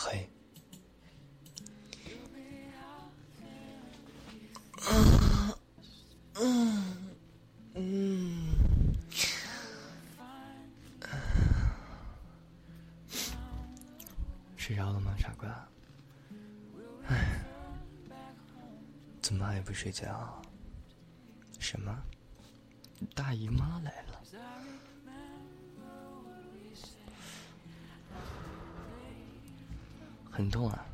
嘿。睡着了吗，傻瓜？哎，怎么还不睡觉？什么？大姨妈来很痛啊！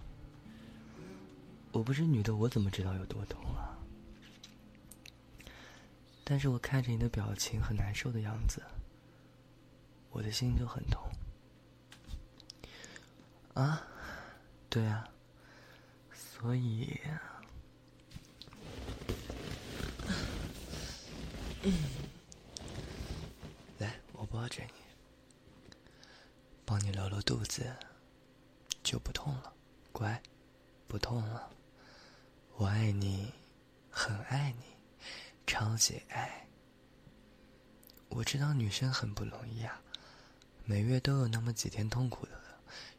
我不是女的，我怎么知道有多痛啊？但是我看着你的表情很难受的样子，我的心就很痛。啊，对啊，所以，来，我抱着你，帮你揉揉肚子，就不痛了，乖，不痛了。我爱你，很爱你，超级爱。我知道女生很不容易啊，每月都有那么几天痛苦的。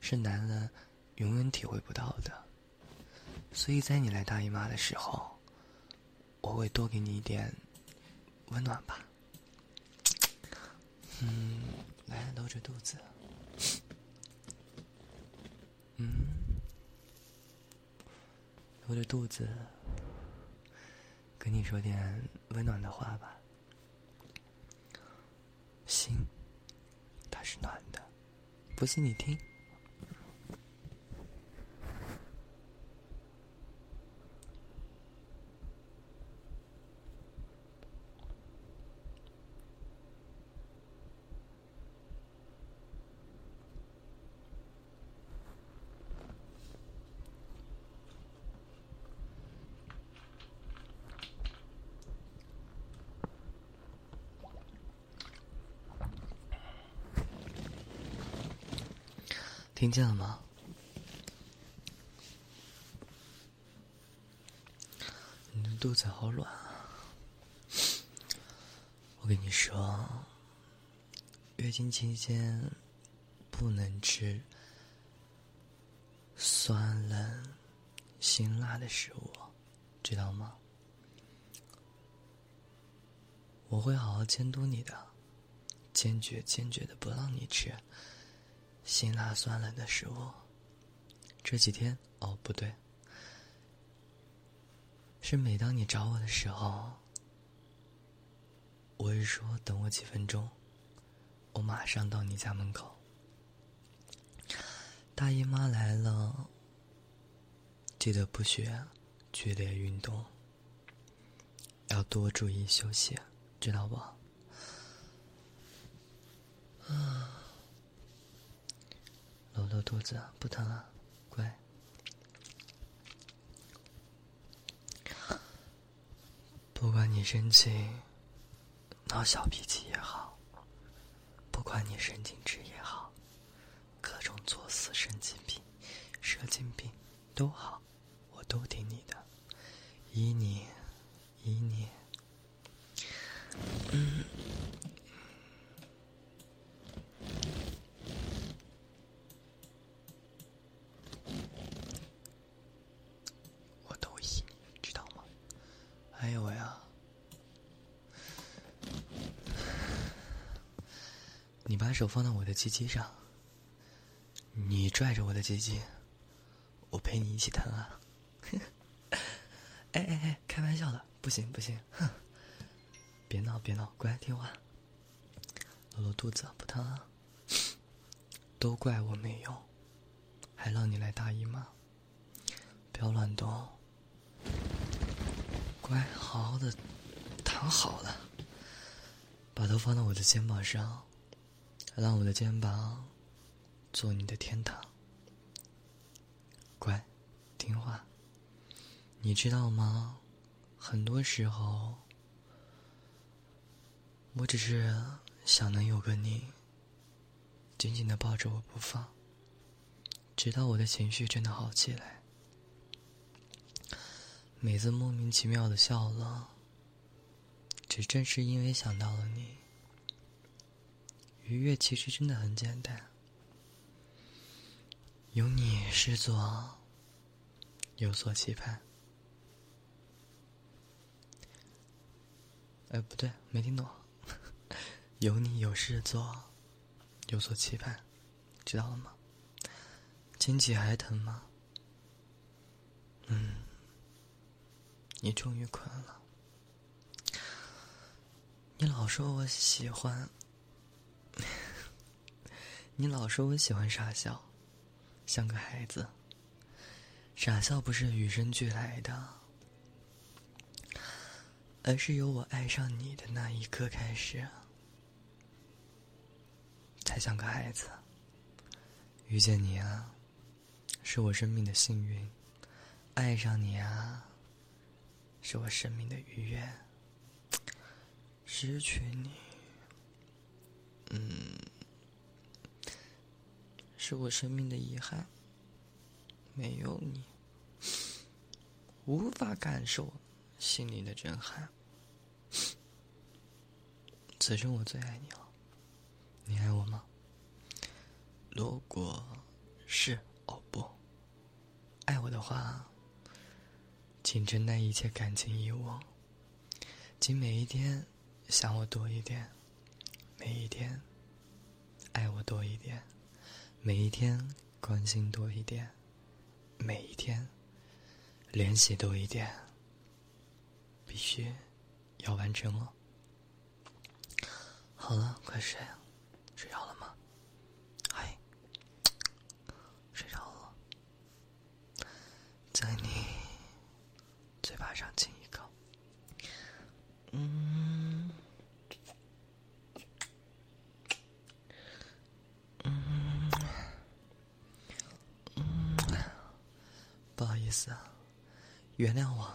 是男人永远体会不到的，所以在你来大姨妈的时候，我会多给你一点温暖吧。嗯，来搂着肚子，嗯，搂着肚子，跟你说点温暖的话吧。心，它是暖的，不信你听。听见了吗？你的肚子好软啊！我跟你说，月经期间不能吃酸、冷、辛辣的食物，知道吗？我会好好监督你的，坚决坚决的不让你吃。辛辣酸冷的食物。这几天哦，不对，是每当你找我的时候，我是说等我几分钟，我马上到你家门口。大姨妈来了，记得不许剧烈运动，要多注意休息，知道不？啊。搂搂肚子，不疼了，乖。不管你生气、闹小脾气也好，不管你神经质也好，各种作死、神经病、神经病都好，我都听你的，依你，依你。嗯。还有呀你把手放到我的鸡鸡上，你拽着我的鸡鸡，我陪你一起疼啊！哎哎哎，开玩笑的，不行不行，哼！别闹别闹，乖听话，揉揉肚子不疼啊！都怪我没用，还让你来大姨妈，不要乱动，乖，好好的躺好了，把头放到我的肩膀上。让我的肩膀做你的天堂，乖，听话。你知道吗？很多时候，我只是想能有个你，紧紧的抱着我不放，直到我的情绪真的好起来。每次莫名其妙的笑了，只正是因为想到了你。愉悦其实真的很简单，有你是做，有所期盼。哎，不对，没听懂。有你有事做，有所期盼，知道了吗？经济还疼吗？嗯，你终于困了。你老说我喜欢，你老说我喜欢傻笑，像个孩子。傻笑不是与生俱来的，而是由我爱上你的那一刻开始，才像个孩子。遇见你啊，是我生命的幸运；爱上你啊，是我生命的愉悦。失去你，嗯，是我生命的遗憾。没有你，无法感受心里的震撼。此生我最爱你了，你爱我吗？如果是哦不，爱我的话，请承担一切感情义务，请每一天。想我多一点，每一天爱我多一点，每一天关心多一点，每一天联系多一点，必须要完成哦。好了，快睡，睡着了吗？嗨，睡着了，在你上亲一口，嗯。嗯。不好意思啊，原谅我，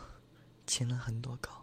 亲了很多口。